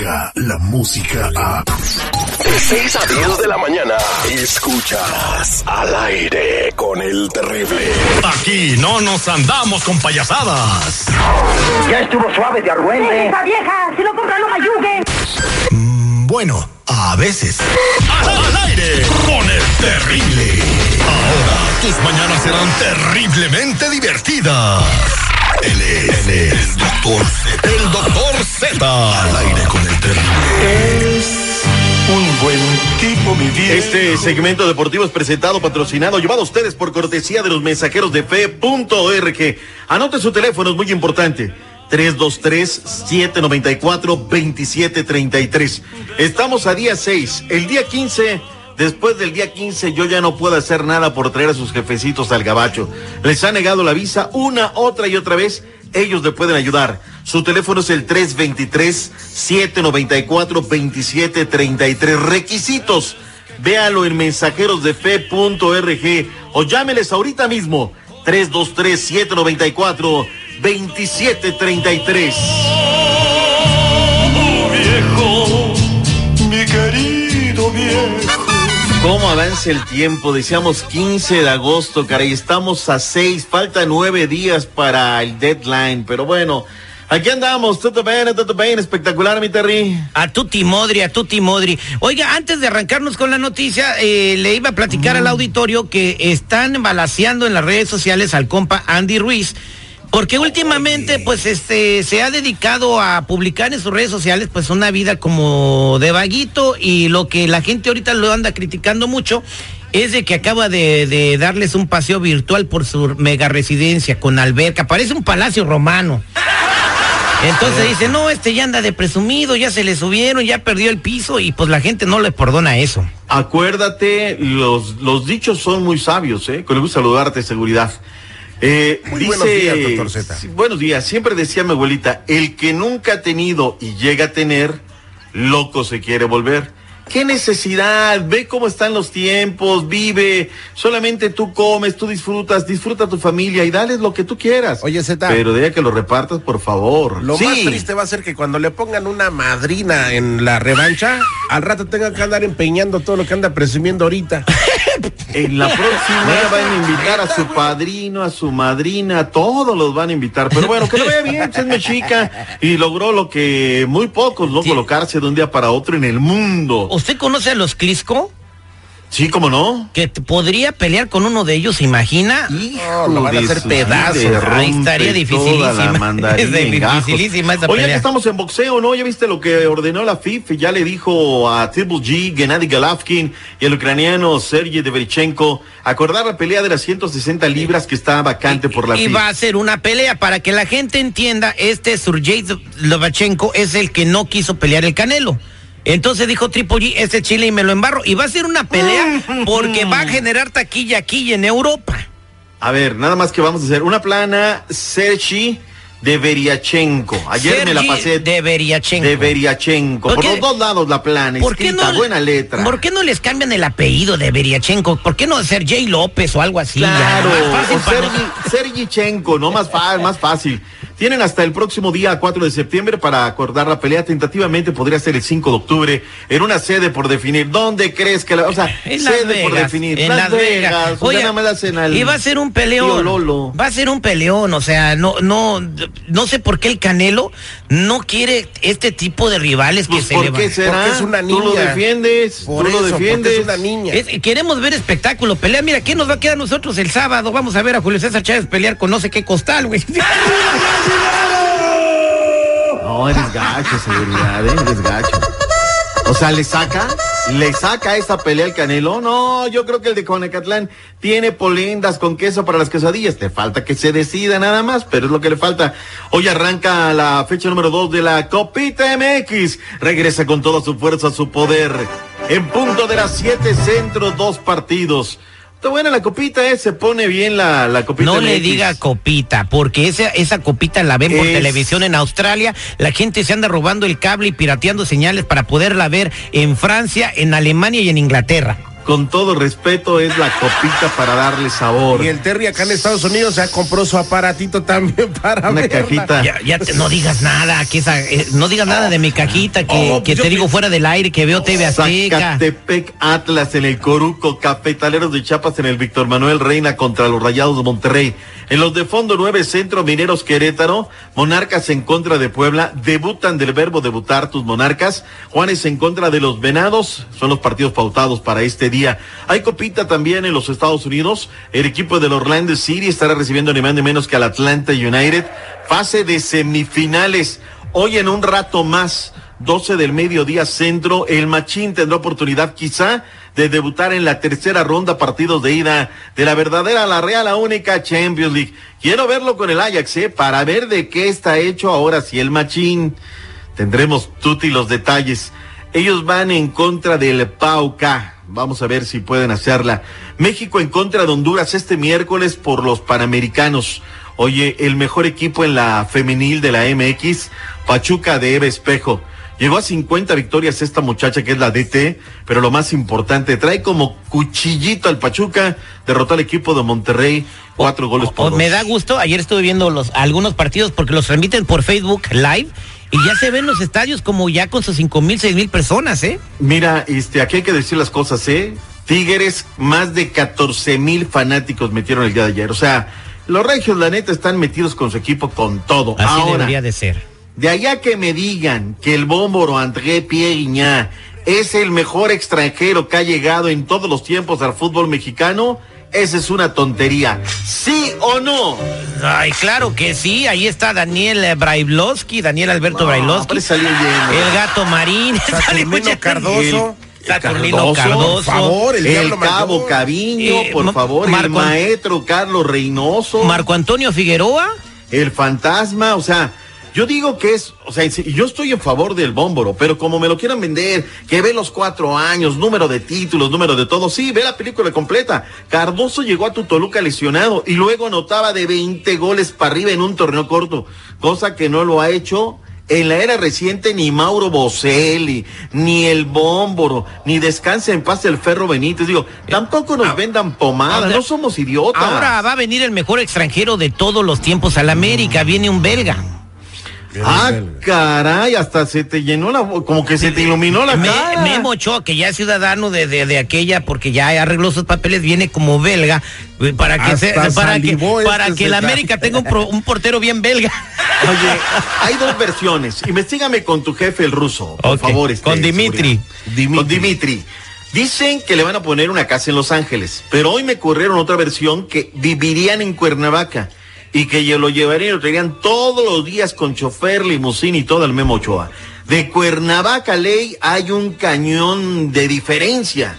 la música a... De 6 a 10 de la mañana, escuchas al aire con el terrible. Aquí no nos andamos con payasadas. Ya estuvo suave de argüente. ¡Esa vieja! ¡Si lo compra, no mayugue! Mm, bueno, a veces. Al, al aire con el terrible. Ahora tus mañanas serán terriblemente divertidas. Él es, él es el doctor Z. El doctor Z. Este segmento deportivo es presentado, patrocinado, llevado a ustedes por cortesía de los mensajeros de fe.org. Anote su teléfono, es muy importante. 323-794-2733. Estamos a día 6. El día 15, después del día 15, yo ya no puedo hacer nada por traer a sus jefecitos al gabacho. Les ha negado la visa una, otra y otra vez. Ellos le pueden ayudar. Su teléfono es el 323-794-2733. Requisitos. Véalo en mensajerosdefe.org o llámeles ahorita mismo. 323-794-2733. viejo, mi querido viejo. ¿Cómo avanza el tiempo? Decíamos 15 de agosto, caray. Estamos a 6, falta 9 días para el deadline. Pero bueno, aquí andamos. Todo bien, todo bien. Espectacular, mi Terry. A tutti modri, a tutti modri. Oiga, antes de arrancarnos con la noticia, eh, le iba a platicar al auditorio que están balaseando en las redes sociales al compa Andy Ruiz. Porque últimamente, pues, este, se ha dedicado a publicar en sus redes sociales, pues, una vida como de vaguito y lo que la gente ahorita lo anda criticando mucho es de que acaba de, de darles un paseo virtual por su mega residencia con alberca. Parece un palacio romano. Entonces dice, no, este ya anda de presumido, ya se le subieron, ya perdió el piso y pues la gente no le perdona eso. Acuérdate, los, los dichos son muy sabios, ¿eh? Con el gusto saludarte, seguridad. Eh, Muy buenos días, doctor Z. Buenos días. Siempre decía mi abuelita, el que nunca ha tenido y llega a tener, loco se quiere volver. ¿Qué necesidad? Ve cómo están los tiempos, vive. Solamente tú comes, tú disfrutas, disfruta a tu familia y dales lo que tú quieras. Oye, Zeta. Pero de ahí a que lo repartas, por favor. Lo Sí. más triste va a ser que cuando le pongan una madrina en la revancha, al rato tengan que andar empeñando todo lo que anda presumiendo ahorita. En la próxima van a invitar a su padrino, a su madrina, a todos los van a invitar. Pero bueno, que lo vea bien, es mexica y logró lo que muy pocos, ¿no? Sí. Colocarse de un día para otro en el mundo. ¿Usted conoce a los Clisco? Sí, ¿cómo no? Que te- podría pelear con uno de ellos, ¿se imagina? Hijo lo van a hacer pedazos. Ahí estaría dificilísima. Es dificilísima esa Oye, pelea. que estamos en boxeo, ¿no? Ya viste lo que ordenó la FIFA, ya le dijo a Triple G, Gennady Golovkin y el ucraniano Sergey Deverchenko acordar la pelea de las 160 libras que está vacante por la y FIFA. va a ser una pelea para que la gente entienda, este Sergey Lobachenko es el que no quiso pelear el Canelo. Entonces dijo Triple G, este chile y me lo embarro. Y va a ser una pelea porque va a generar taquilla aquí y en Europa. A ver, nada más que vamos a hacer una plana Sergi de Beriachenko. Ayer me la pasé de Beriachenko. de Beriachenko. ¿Por Por, qué- los dos lados la plana, ¿Por qué escrita, no, buena letra. ¿Por qué no les cambian el apellido de Beriachenko? ¿Por qué no Sergey López o algo así? ya? Claro, Más fácil o Sergi- Sergichenko, no más, fa- más fácil. Tienen hasta el próximo día 4 de septiembre para acordar la pelea. Tentativamente podría ser el 5 de octubre en una sede por definir. ¿Dónde crees que la, o sea, En Las sede por Vegas, definir? en Las, Las Vegas. Vegas. o sea, Oye, nada más hacen al y va a ser un peleón. Lolo. Va a ser un peleón, o sea, no, no, no sé por qué el Canelo no quiere este tipo de rivales que Pues, se ¿por le qué van. será? Porque es una Tú lo niña. defiendes, Por tú eso, lo defiendes. es una niña. Es- queremos ver espectáculo, pelea. Mira, ¿qué nos va a quedar a nosotros el sábado? Vamos a ver a Julio César Chávez pelear con no sé qué costal, güey. No, eres gacho, seguridad, ¿eh? eres gacho. O sea, ¿le saca? ¿Le saca esa pelea al Canelo? No, yo creo que el de Conecatlán tiene polendas con queso para las quesadillas. Te falta que se decida nada más, pero es lo que le falta. Hoy arranca la fecha número 2 de la Copita MX. Regresa con toda su fuerza, su poder. En punto de las 7 centros, dos partidos. Está buena la copita, ¿eh? Se pone bien la, la copita No MX. le diga copita, porque esa, esa copita la ven por Es- televisión en Australia. La gente se anda robando el cable y pirateando señales para poderla ver en Francia, en Alemania y en Inglaterra. Con todo respeto, es la copita para darle sabor. Y el Terry acá en Estados Unidos ya compró su aparatito también para Una verla. cajita. Ya, ya te- no digas nada, que esa, eh, no digas nada de mi cajita, que, Oh, que te digo fuera del aire, que veo TV Azteca. Zacatepec Atlas en el Coruco, Cafetaleros de Chiapas en el Víctor Manuel Reina contra los Rayados de Monterrey. En los de fondo 9 Centro Mineros Querétaro, Monarcas en contra de Puebla, debutan del verbo debutar tus Monarcas, Juanes en contra de los Venados, son los partidos pautados para este día. Hay copita también en los Estados Unidos, el equipo del Orlando City estará recibiendo ni más ni menos que al Atlanta United, fase de semifinales. Hoy en un rato más, 12 del mediodía centro, el Machín tendrá oportunidad quizá de debutar en la tercera ronda partidos de ida de la verdadera, la real, la única Champions League. Quiero verlo con el Ajax, ¿eh? Para ver de qué está hecho ahora si el Machín. Tendremos tutti los detalles. Ellos van en contra del Pauca. Vamos a ver si pueden hacerla. México en contra de Honduras este miércoles por los Panamericanos. Oye, el mejor equipo en la femenil de la MX, Pachuca de Eva Espejo. Llegó a 50 victorias esta muchacha que es la DT, pero lo más importante, trae como cuchillito al Pachuca, derrotó al equipo de Monterrey, cuatro goles por O- dos. me da gusto, ayer estuve viendo los algunos partidos porque los transmiten por Facebook Live y ya se ven los estadios como ya con sus cinco mil, seis mil personas, ¿eh? Mira, este, aquí hay que decir las cosas, ¿eh? Tigres, más de 14 mil fanáticos metieron el día de ayer. O sea, los regios, la neta, están metidos con su equipo con todo. Así Ahora, debería de ser. de allá que me digan que el bómboro André Pierre es el mejor extranjero que ha llegado en todos los tiempos al fútbol mexicano, esa es una tontería. ¿Sí o no? Ay, claro que sí, ahí está Daniel Brailovsky, Daniel Alberto No, Brailovsky. salió. El gato marín. Saturnino Cardoso. El- Saturnino Cardoso, Cardoso. por favor, el El, cabo Mayor. Caviño, Eh, por favor, el maestro Carlos Reynoso. Marco Antonio Figueroa. el fantasma, o sea, yo digo que es, o sea, yo estoy en favor del bómboro, pero como me lo quieran vender, que ve los cuatro años, número de títulos, número de todo, sí, ve la película completa. Cardoso llegó a tu Toluca lesionado y luego anotaba de 20 goles para arriba en un torneo corto, cosa que no lo ha hecho. En la era reciente ni Mauro Boselli, ni el Bómboro, ni Descansa en paz el Ferro Benítez. Digo, tampoco nos vendan pomada, no somos idiotas. Ahora va a venir el mejor extranjero de todos los tiempos a la América. Viene un belga. Ah, caray, hasta se te llenó la como que se te iluminó la Me- cara. Memo Ochoa, que ya es ciudadano de, de, de aquella, porque ya arregló sus papeles, viene como belga, eh, para que, se- para que, salivó para este que la América tenga un, pro- un portero bien belga. Oye, hay dos versiones. Investígame con tu jefe el ruso, por favor. este, con Dimitri. seguridad. Con Dimitri. Dicen que le van a poner una casa en Los Ángeles, pero hoy me corrieron otra versión que vivirían en Cuernavaca y que yo lo llevarían y lo traerían todos los días con chofer, limusín y todo el Memo Ochoa. De Cuernavaca, ley, hay un cañón de diferencia.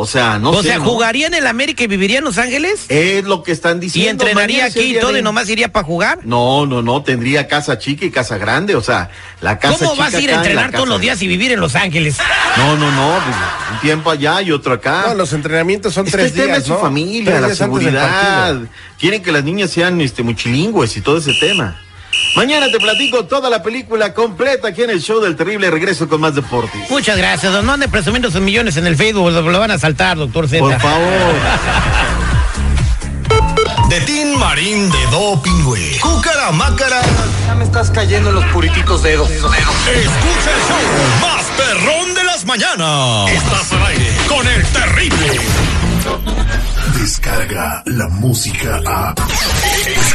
O sea, no o sé, sea, ¿no? ¿jugaría en el América y viviría en Los Ángeles? Es lo que están ¿Y diciendo. entrenaría es el aquí y todo de- y nomás iría para jugar? No, no, no, tendría casa chica y casa grande, o sea, la casa ¿Cómo chica vas a ir a y entrenar todos los días y vivir en Los Ángeles? No, no, no, pues, un tiempo allá y otro acá. No, los entrenamientos son Es que tres el tema días, es su ¿no? familia, Tres la seguridad. Quieren que las niñas sean este multilingües y todo ese tema. Mañana te platico toda la película completa aquí en el show del terrible regreso con más deportes. Muchas gracias, don. No ande presumiendo sus millones en el Facebook, lo, lo van a saltar, doctor Z. Por favor. De Tin Marín de Doping, güey. Cúcara Mácara. Ya me estás cayendo en los purititos dedos. Escucha el show más perrón de las mañanas. Estás al aire con el terrible. Descarga la música a.